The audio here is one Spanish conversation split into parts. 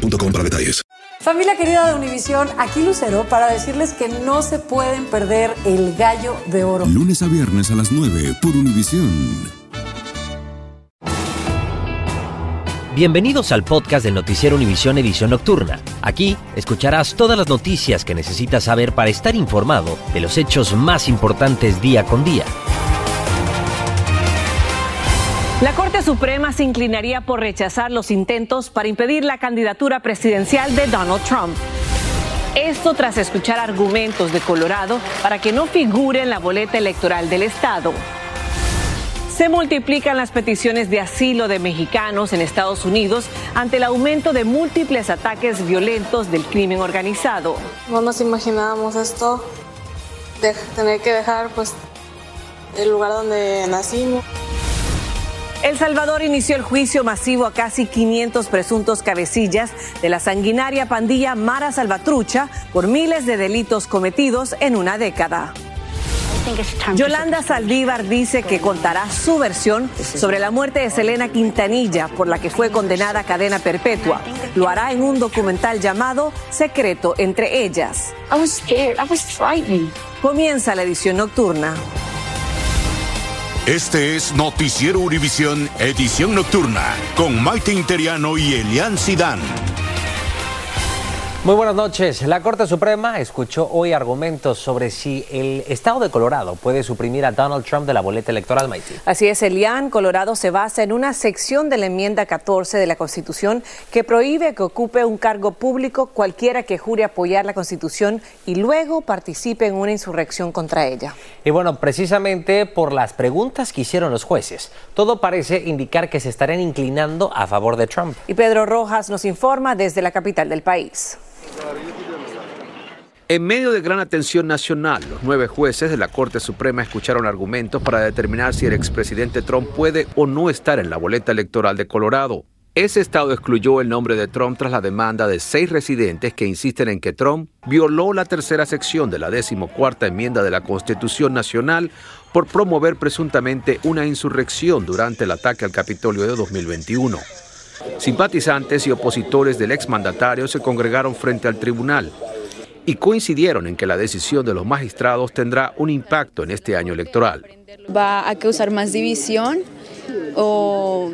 boostmobile.com para detalles. Familia querida de Univisión, aquí Lucero para decirles que no se pueden perder el gallo de oro. Lunes a viernes a las 9 por Univisión. Bienvenidos al podcast del Noticiero Univisión Edición Nocturna. Aquí escucharás todas las noticias que necesitas saber para estar informado de los hechos más importantes día con día. La Corte Suprema se inclinaría por rechazar los intentos para impedir la candidatura presidencial de Donald Trump. Esto tras escuchar argumentos de Colorado para que no figure en la boleta electoral del Estado. Se multiplican las peticiones de asilo de mexicanos en Estados Unidos ante el aumento de múltiples ataques violentos del crimen organizado. No nos imaginábamos esto, tener que dejar pues el lugar donde nacimos. El Salvador inició el juicio masivo a casi 500 presuntos cabecillas de la sanguinaria pandilla Mara Salvatrucha por miles de delitos cometidos en una década. Yolanda Saldívar dice que contará su versión sobre la muerte de Selena Quintanilla, por la que fue condenada a cadena perpetua. Lo hará en un documental llamado Secreto entre ellas. Comienza la edición nocturna. Este es Noticiero Univisión, edición nocturna, con Maite Interiano y Elian Sidán. Muy buenas noches. La Corte Suprema escuchó hoy argumentos sobre si el Estado de Colorado puede suprimir a Donald Trump de la boleta electoral, Maite. Así es, Elian. Colorado se basa en una sección de la enmienda 14 de la Constitución que prohíbe que ocupe un cargo público cualquiera que jure apoyar la Constitución y luego participe en una insurrección contra ella. Y bueno, precisamente por las preguntas que hicieron los jueces, todo parece indicar que se estarían inclinando a favor de Trump. Y Pedro Rojas nos informa desde la capital del país. En medio de gran atención nacional, los nueve jueces de la Corte Suprema escucharon argumentos para determinar si el expresidente Trump puede o no estar en la boleta electoral de Colorado. Ese estado excluyó el nombre de Trump tras la demanda de seis residentes que insisten en que Trump violó la tercera sección de la decimocuarta enmienda de la Constitución Nacional por promover presuntamente una insurrección durante el ataque al Capitolio de 2021. Simpatizantes y opositores del exmandatario se congregaron frente al tribunal y coincidieron en que la decisión de los magistrados tendrá un impacto en este año electoral. Va a causar más división o,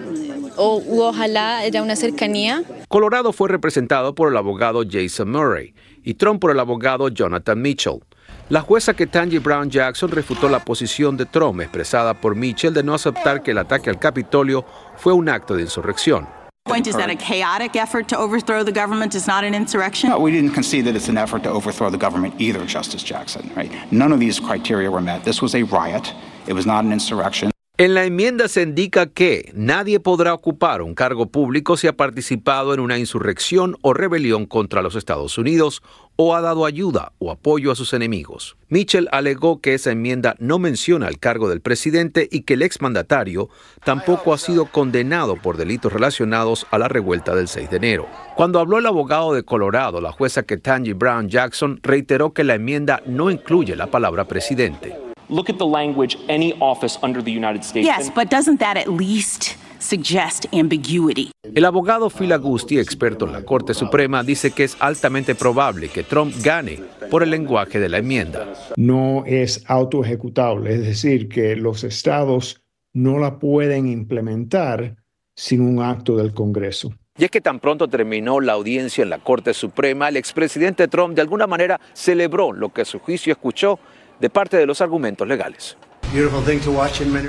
o ojalá haya una cercanía. Colorado fue representado por el abogado Jason Murray y Trump por el abogado Jonathan Mitchell. La jueza Ketanji Brown Jackson refutó la posición de Trump expresada por Mitchell de no aceptar que el ataque al Capitolio fue un acto de insurrección. Point is that a chaotic effort to overthrow the government is not an insurrection? No, we didn't concede that it's an effort to overthrow the government either, Justice Jackson. Right? None of these criteria were met. This was a riot. It was not an insurrection. En la enmienda se indica que nadie podrá ocupar un cargo público si ha participado en una insurrección o rebelión contra los Estados Unidos o ha dado ayuda o apoyo a sus enemigos. Mitchell alegó que esa enmienda no menciona el cargo del presidente y que el exmandatario tampoco ha sido condenado por delitos relacionados a la revuelta del 6 de enero. Cuando habló el abogado de Colorado, la jueza Ketanji Brown Jackson reiteró que la enmienda no incluye la palabra presidente. Look at the language any office under the United States. Yes, but doesn't that at least suggest ambiguity? El abogado Phil Agusti, experto en la Corte Suprema, dice que es altamente probable que Trump gane por el lenguaje de la enmienda. No es autoejecutable, es decir, que los estados no la pueden implementar sin un acto del Congreso. Y es que tan pronto terminó la audiencia en la Corte Suprema, el expresidente Trump de alguna manera celebró lo que su juicio escuchó de parte de los argumentos legales.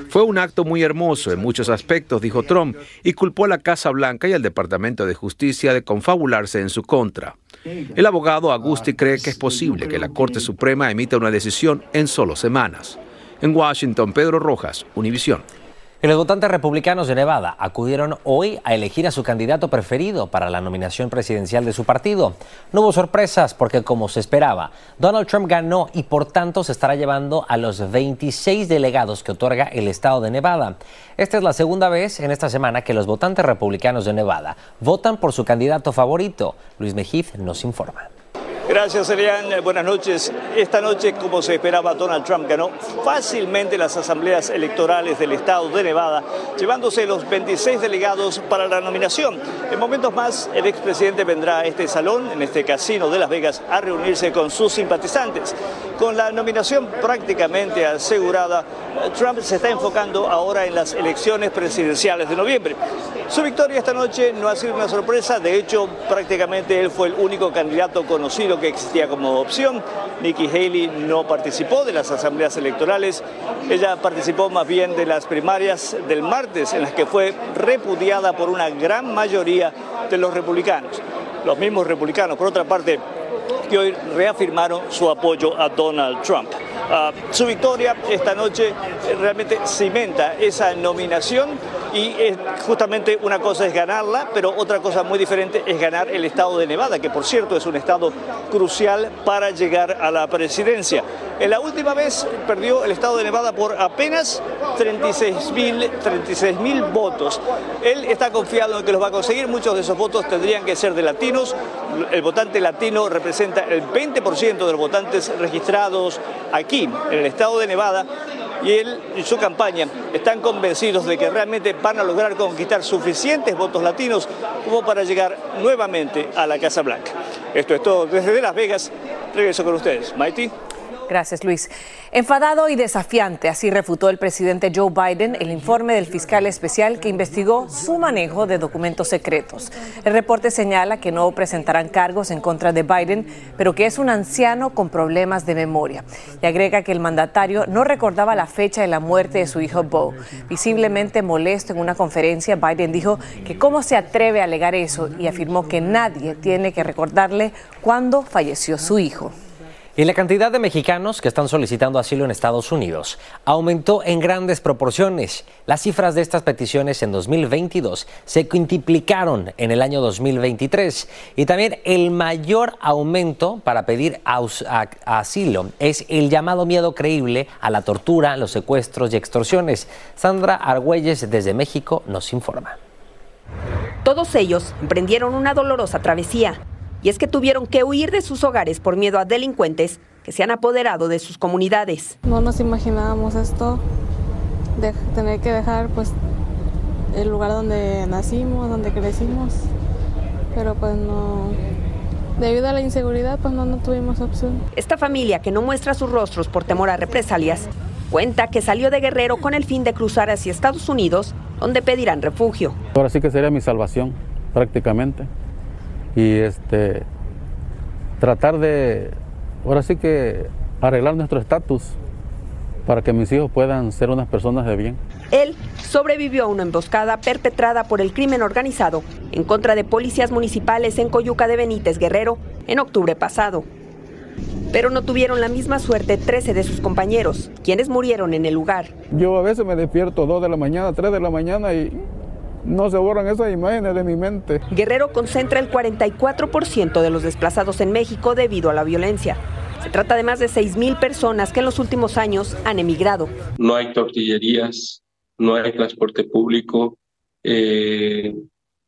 Fue un acto muy hermoso en muchos aspectos, dijo Trump, y culpó a la Casa Blanca y al Departamento de Justicia de confabularse en su contra. El abogado Agusti cree que es posible que la Corte Suprema emita una decisión en solo semanas. En Washington, Pedro Rojas, Univisión. Los votantes republicanos de Nevada acudieron hoy a elegir a su candidato preferido para la nominación presidencial de su partido. No hubo sorpresas porque, como se esperaba, Donald Trump ganó y por tanto se estará llevando a los 26 delegados que otorga el estado de Nevada. Esta es la segunda vez en esta semana que los votantes republicanos de Nevada votan por su candidato favorito. Luis Mejiz nos informa. Gracias, Elian. Buenas noches. Esta noche, como se esperaba, Donald Trump ganó fácilmente las asambleas electorales del estado de Nevada, llevándose los 26 delegados para la nominación. En momentos más, el expresidente vendrá a este salón, en este casino de Las Vegas, a reunirse con sus simpatizantes. Con la nominación prácticamente asegurada, Trump se está enfocando ahora en las elecciones presidenciales de noviembre. Su victoria esta noche no ha sido una sorpresa, de hecho, prácticamente él fue el único candidato conocido que existía como opción. Nikki Haley no participó de las asambleas electorales, ella participó más bien de las primarias del martes, en las que fue repudiada por una gran mayoría de los republicanos. Los mismos republicanos, por otra parte, que hoy reafirmaron su apoyo a Donald Trump. Uh, su victoria esta noche realmente cimenta esa nominación y justamente una cosa es ganarla, pero otra cosa muy diferente es ganar el estado de Nevada, que por cierto es un estado crucial para llegar a la presidencia. En la última vez perdió el estado de Nevada por apenas 36 mil 36 votos. Él está confiado en que los va a conseguir, muchos de esos votos tendrían que ser de latinos. El votante latino representa el 20% de los votantes registrados aquí en el estado de Nevada y él y su campaña están convencidos de que realmente van a lograr conquistar suficientes votos latinos como para llegar nuevamente a la Casa Blanca. Esto es todo desde Las Vegas. Regreso con ustedes. Mighty. Gracias, Luis. Enfadado y desafiante, así refutó el presidente Joe Biden el informe del fiscal especial que investigó su manejo de documentos secretos. El reporte señala que no presentarán cargos en contra de Biden, pero que es un anciano con problemas de memoria. Y agrega que el mandatario no recordaba la fecha de la muerte de su hijo Bo. Visiblemente molesto en una conferencia, Biden dijo que cómo se atreve a alegar eso y afirmó que nadie tiene que recordarle cuándo falleció su hijo. Y la cantidad de mexicanos que están solicitando asilo en Estados Unidos aumentó en grandes proporciones. Las cifras de estas peticiones en 2022 se quintuplicaron en el año 2023. Y también el mayor aumento para pedir asilo es el llamado miedo creíble a la tortura, los secuestros y extorsiones. Sandra Argüelles desde México nos informa. Todos ellos emprendieron una dolorosa travesía y es que tuvieron que huir de sus hogares por miedo a delincuentes que se han apoderado de sus comunidades. No nos imaginábamos esto, de tener que dejar pues el lugar donde nacimos, donde crecimos, pero pues no, debido a la inseguridad pues no, no tuvimos opción. Esta familia que no muestra sus rostros por temor a represalias, cuenta que salió de Guerrero con el fin de cruzar hacia Estados Unidos, donde pedirán refugio. Ahora sí que sería mi salvación, prácticamente y este tratar de ahora sí que arreglar nuestro estatus para que mis hijos puedan ser unas personas de bien. Él sobrevivió a una emboscada perpetrada por el crimen organizado en contra de policías municipales en Coyuca de Benítez Guerrero en octubre pasado. Pero no tuvieron la misma suerte 13 de sus compañeros, quienes murieron en el lugar. Yo a veces me despierto 2 de la mañana, 3 de la mañana y no se borran esas imágenes de mi mente. Guerrero concentra el 44% de los desplazados en México debido a la violencia. Se trata de más de 6.000 personas que en los últimos años han emigrado. No hay tortillerías, no hay transporte público, eh,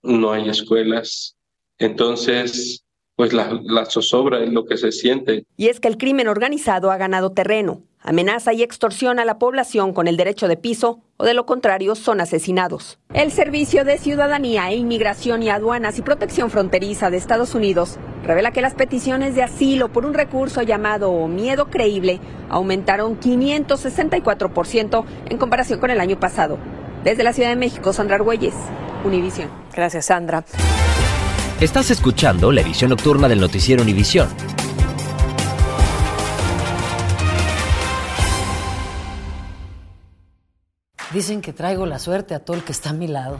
no hay escuelas. Entonces, pues la, la zozobra es lo que se siente. Y es que el crimen organizado ha ganado terreno amenaza y extorsiona a la población con el derecho de piso o de lo contrario son asesinados. El Servicio de Ciudadanía e Inmigración y Aduanas y Protección Fronteriza de Estados Unidos revela que las peticiones de asilo por un recurso llamado miedo creíble aumentaron 564% en comparación con el año pasado. Desde la Ciudad de México, Sandra Argüelles, Univisión. Gracias, Sandra. Estás escuchando la edición nocturna del noticiero Univisión. Dicen que traigo la suerte a todo el que está a mi lado.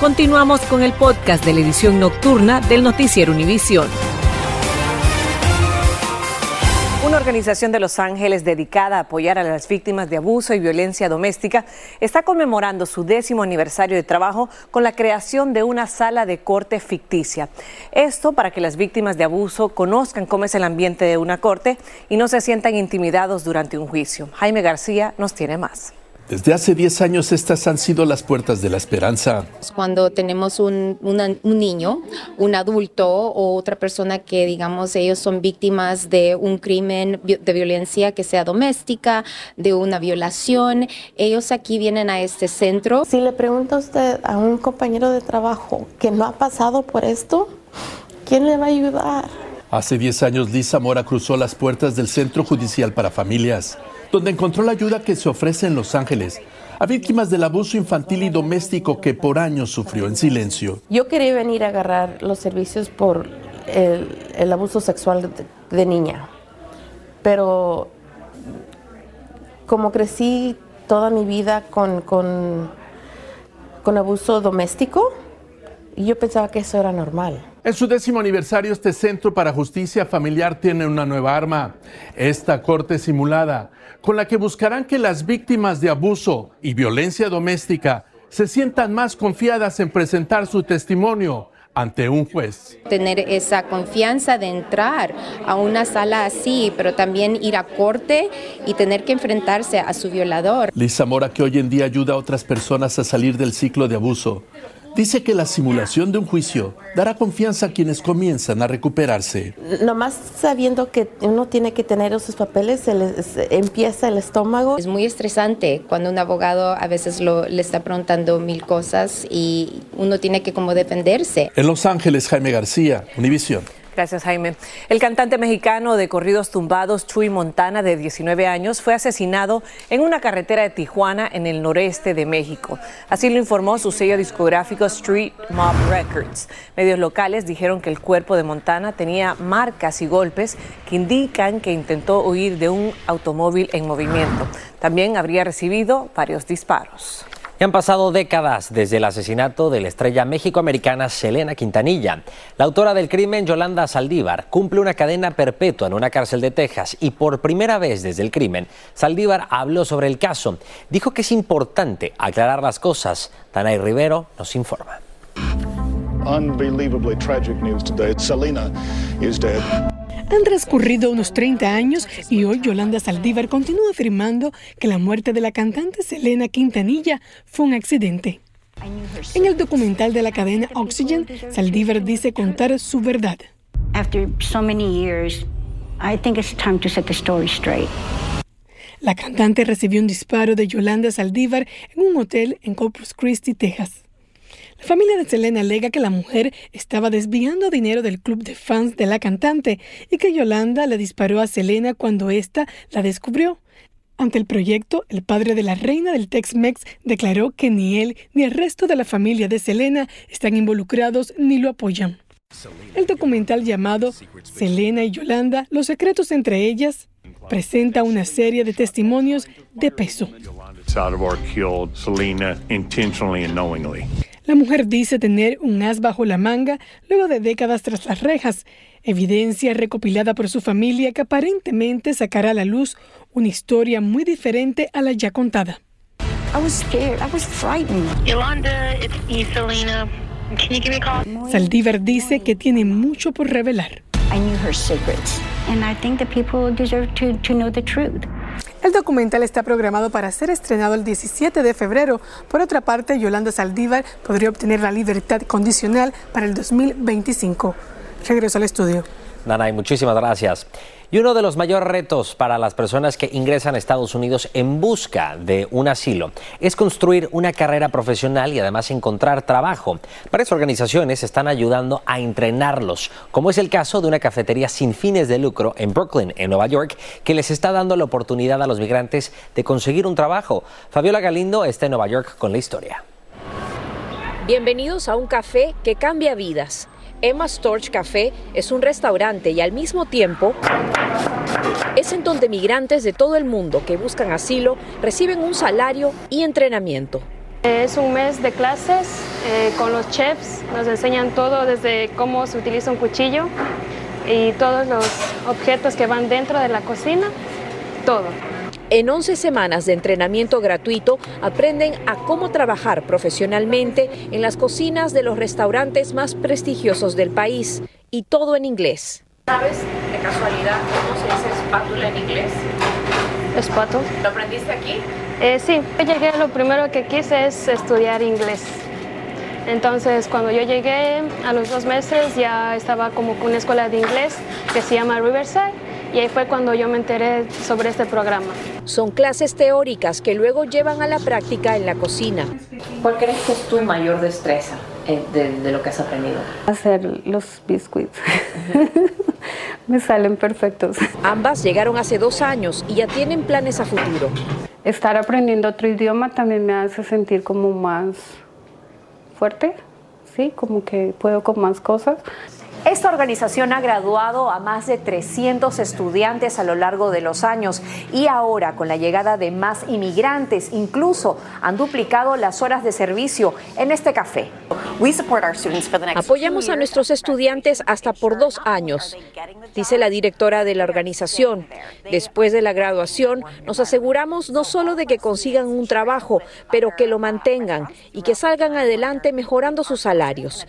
Continuamos con el podcast de la edición nocturna del noticiero Univisión. Una organización de Los Ángeles dedicada a apoyar a las víctimas de abuso y violencia doméstica está conmemorando su décimo aniversario de trabajo con la creación de una sala de corte ficticia. Esto para que las víctimas de abuso conozcan cómo es el ambiente de una corte y no se sientan intimidados durante un juicio. Jaime García nos tiene más. Desde hace 10 años estas han sido las puertas de la esperanza. Cuando tenemos un, una- un niño, un adulto o otra persona que digamos ellos son víctimas de un crimen de violencia que sea doméstica, de una violación, ellos aquí vienen a este centro. Si le pregunta a usted a un compañero de trabajo que no ha pasado por esto, ¿quién le va a ayudar? Hace 10 años Lisa Mora cruzó las puertas del Centro Judicial para Familias, donde encontró la ayuda que se ofrece en Los Ángeles a víctimas del abuso infantil y doméstico que por años sufrió en silencio. Yo quería venir a agarrar los servicios por el, abuso sexual de, niña, pero como crecí toda mi vida con, con abuso doméstico, yo pensaba que eso era normal. En su décimo aniversario, este Centro para Justicia Familiar tiene una nueva arma, esta corte simulada, con la que buscarán que las víctimas de abuso y violencia doméstica se sientan más confiadas en presentar su testimonio ante un juez. Tener esa confianza de entrar a una sala así, pero también ir a corte y tener que enfrentarse a su violador. Lisa Mora, que hoy en día ayuda a otras personas a salir del ciclo de abuso, dice que la simulación de un juicio dará confianza a quienes comienzan a recuperarse. Nomás sabiendo que uno tiene que tener esos papeles, se les empieza el estómago. Es muy estresante cuando un abogado a veces lo, le está preguntando mil cosas y uno tiene que como defenderse. En Los Ángeles, Jaime García, Univisión. Gracias, Jaime. El cantante mexicano de corridos tumbados, Chuy Montana, de 19 años, fue asesinado en una carretera de Tijuana, en el noreste de México. Así lo informó su sello discográfico Street Mob Records. Medios locales dijeron que el cuerpo de Montana tenía marcas y golpes que indican que intentó huir de un automóvil en movimiento. También habría recibido varios disparos. Y han pasado décadas desde el asesinato de la estrella mexicoamericana Selena Quintanilla. La autora del crimen, Yolanda Saldívar, cumple una cadena perpetua en una cárcel de Texas y por primera vez desde el crimen, Saldívar habló sobre el caso. Dijo que es importante aclarar las cosas. Danay Rivero nos informa. Unbelievably tragic news today. Selena is dead. Han transcurrido unos 30 años y hoy Yolanda Saldívar continúa afirmando que la muerte de la cantante Selena Quintanilla fue un accidente. En el documental de la cadena Oxygen, Saldívar dice contar su verdad. After so many years, I think it's time to set the story straight. La cantante recibió un disparo de Yolanda Saldívar en un hotel en Corpus Christi, Texas. La familia de Selena alega que la mujer estaba desviando dinero del club de fans de la cantante y que Yolanda le disparó a Selena cuando ésta la descubrió. Ante el proyecto, el padre de la reina del Tex-Mex declaró que ni él ni el resto de la familia de Selena están involucrados ni lo apoyan. El documental llamado Selena y Yolanda, los secretos entre ellas, presenta una serie de testimonios de peso. La mujer dice tener un as bajo la manga luego de décadas tras las rejas, evidencia recopilada por su familia que aparentemente sacará a la luz una historia muy diferente a la ya contada. I was scared. I was frightened. Yolanda, it's me, Selena. Can you give me a call? Saldívar dice que tiene mucho por revelar. I knew her secrets, and I think that people deserve to, to know the truth. El documental está programado para ser estrenado el 17 de febrero. Por otra parte, Yolanda Saldívar podría obtener la libertad condicional para el 2025. Regreso al estudio. Nanay, muchísimas gracias. Y uno de los mayores retos para las personas que ingresan a Estados Unidos en busca de un asilo es construir una carrera profesional y además encontrar trabajo. Varias organizaciones están ayudando a entrenarlos, como es el caso de una cafetería sin fines de lucro en Brooklyn, en Nueva York, que les está dando la oportunidad a los migrantes de conseguir un trabajo. Fabiola Galindo está en Nueva York con la historia. Bienvenidos a un café que cambia vidas. Emma Storch Café es un restaurante y al mismo tiempo es en donde migrantes de todo el mundo que buscan asilo reciben un salario y entrenamiento. Es un mes de clases eh, con los chefs, nos enseñan todo desde cómo se utiliza un cuchillo y todos los objetos que van dentro de la cocina, todo. En 11 semanas de entrenamiento gratuito aprenden a cómo trabajar profesionalmente en las cocinas de los restaurantes más prestigiosos del país y todo en inglés. ¿Sabes de casualidad cómo se dice espátula en inglés? Espátula. ¿Lo aprendiste aquí? Eh, sí, yo llegué, lo primero que quise es estudiar inglés. Entonces, cuando yo llegué a los dos meses, ya estaba como con una escuela de inglés que se llama Riverside y ahí fue cuando yo me enteré sobre este programa. Son clases teóricas que luego llevan a la práctica en la cocina. ¿Cuál crees que es tu mayor destreza eh, de, lo que has aprendido? Hacer los biscuits. me salen perfectos. Ambas llegaron hace dos años y ya tienen planes a futuro. Estar aprendiendo otro idioma también me hace sentir como más fuerte, ¿sí? Como que puedo con más cosas. Esta organización ha graduado a más de 300 estudiantes a lo largo de los años y ahora con la llegada de más inmigrantes incluso han duplicado las horas de servicio en este café. Apoyamos a nuestros estudiantes hasta por dos años, dice la directora de la organización. Después de la graduación nos aseguramos no solo de que consigan un trabajo, pero que lo mantengan y que salgan adelante mejorando sus salarios.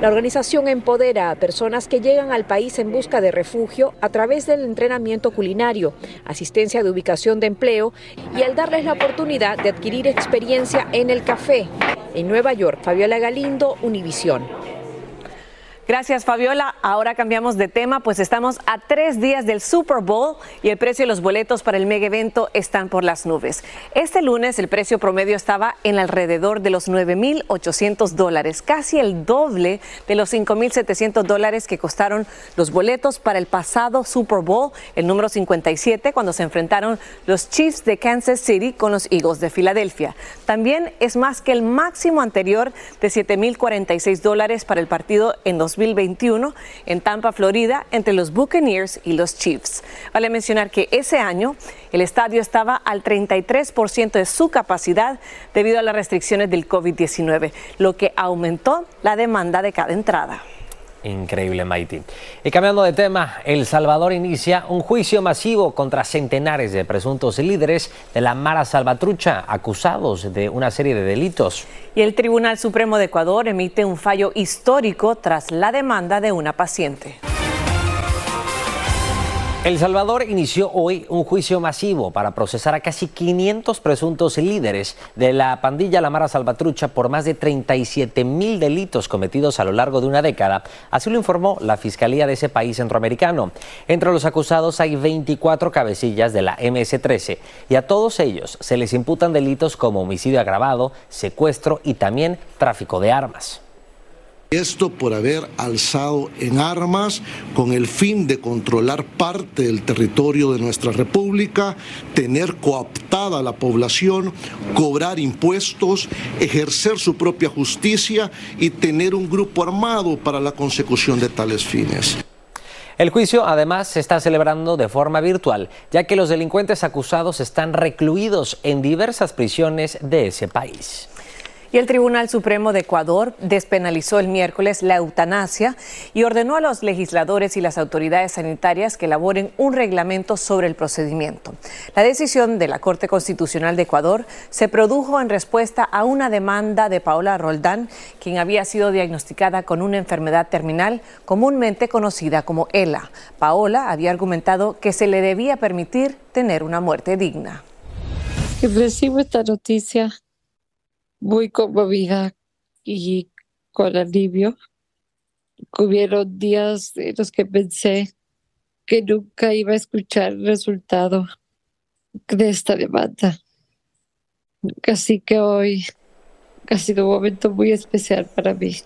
La organización empodera a personas que llegan al país en busca de refugio a través del entrenamiento culinario, asistencia de ubicación de empleo y al darles la oportunidad de adquirir experiencia en el café. En Nueva York, Fabiola Galindo, Univisión. Gracias, Fabiola. Ahora cambiamos de tema, pues estamos a tres días del Super Bowl y el precio de los boletos para el mega evento están por las nubes. Este lunes el precio promedio estaba en alrededor de los 9.800 dólares, casi el doble de los 5.700 dólares que costaron los boletos para el pasado Super Bowl, el número 57, cuando se enfrentaron los Chiefs de Kansas City con los Eagles de Filadelfia. También es más que el máximo anterior de 7.046 dólares para el partido en 2021 en Tampa, Florida, entre los Buccaneers y los Chiefs. Vale mencionar que ese año el estadio estaba al 33% de su capacidad debido a las restricciones del COVID-19, lo que aumentó la demanda de cada entrada. Increíble, Maiti. Y cambiando de tema, El Salvador inicia un juicio masivo contra centenares de presuntos líderes de la Mara Salvatrucha acusados de una serie de delitos. Y el Tribunal Supremo de Ecuador emite un fallo histórico tras la demanda de una paciente. El Salvador inició hoy un juicio masivo para procesar a casi 500 presuntos líderes de la pandilla La Mara Salvatrucha por más de 37 mil delitos cometidos a lo largo de una década. Así lo informó la Fiscalía de ese país centroamericano. Entre los acusados hay 24 cabecillas de la MS-13 y a todos ellos se les imputan delitos como homicidio agravado, secuestro y también tráfico de armas. Esto por haber alzado en armas con el fin de controlar parte del territorio de nuestra República, tener cooptada a la población, cobrar impuestos, ejercer su propia justicia y tener un grupo armado para la consecución de tales fines. El juicio además se está celebrando de forma virtual, ya que los delincuentes acusados están recluidos en diversas prisiones de ese país. El Tribunal Supremo de Ecuador despenalizó el miércoles la eutanasia y ordenó a los legisladores y las autoridades sanitarias que elaboren un reglamento sobre el procedimiento. La decisión de la Corte Constitucional de Ecuador se produjo en respuesta a una demanda de Paola Roldán, quien había sido diagnosticada con una enfermedad terminal comúnmente conocida como ELA. Paola había argumentado que se le debía permitir tener una muerte digna. Recibo esta noticia muy conmovida y con alivio, Hubieron días en los que pensé que nunca iba a escuchar el resultado de esta demanda. Así que hoy ha sido un momento muy especial para mí.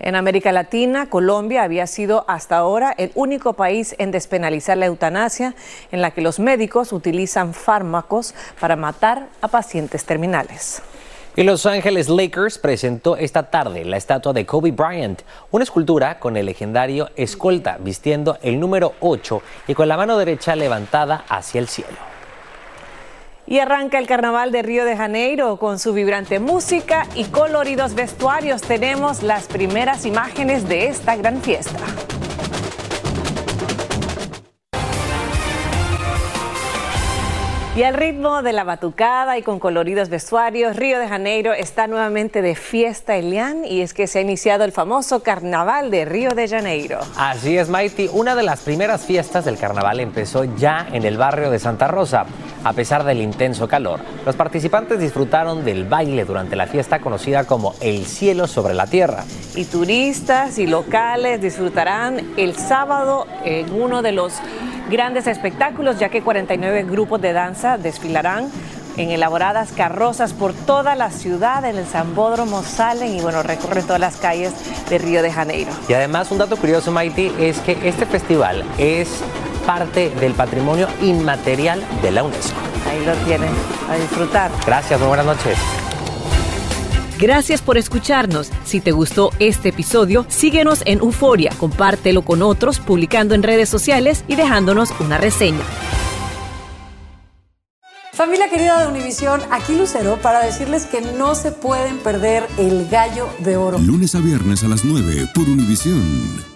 En América Latina, Colombia había sido hasta ahora el único país en despenalizar la eutanasia, en la que los médicos utilizan fármacos para matar a pacientes terminales. Y Los Ángeles Lakers presentó esta tarde la estatua de Kobe Bryant, una escultura con el legendario escolta vistiendo el número 8 y con la mano derecha levantada hacia el cielo. Y arranca el Carnaval de Río de Janeiro con su vibrante música y coloridos vestuarios. Tenemos las primeras imágenes de esta gran fiesta. Y al ritmo de la batucada y con coloridos vestuarios, Río de Janeiro está nuevamente de fiesta, Elian, y es que se ha iniciado el famoso Carnaval de Río de Janeiro. Así es, Mighty. Una de las primeras fiestas del carnaval empezó ya en el barrio de Santa Rosa. A pesar del intenso calor, los participantes disfrutaron del baile durante la fiesta conocida como El Cielo sobre la Tierra. Y turistas y locales disfrutarán el sábado en uno de los grandes espectáculos, ya que 49 grupos de danza desfilarán en elaboradas carrozas por toda la ciudad, en el Zambódromo salen y bueno, recorren todas las calles de Río de Janeiro. Y además un dato curioso, Mighty, es que este festival es parte del patrimonio inmaterial de la UNESCO. Ahí lo tienen, a disfrutar. Gracias, muy buenas noches. Gracias por escucharnos. Si te gustó este episodio, síguenos en Euforia, compártelo con otros, publicando en redes sociales y dejándonos una reseña. Familia querida de Univisión, aquí Lucero para decirles que no se pueden perder el gallo de oro. Lunes a viernes a las 9 por Univisión.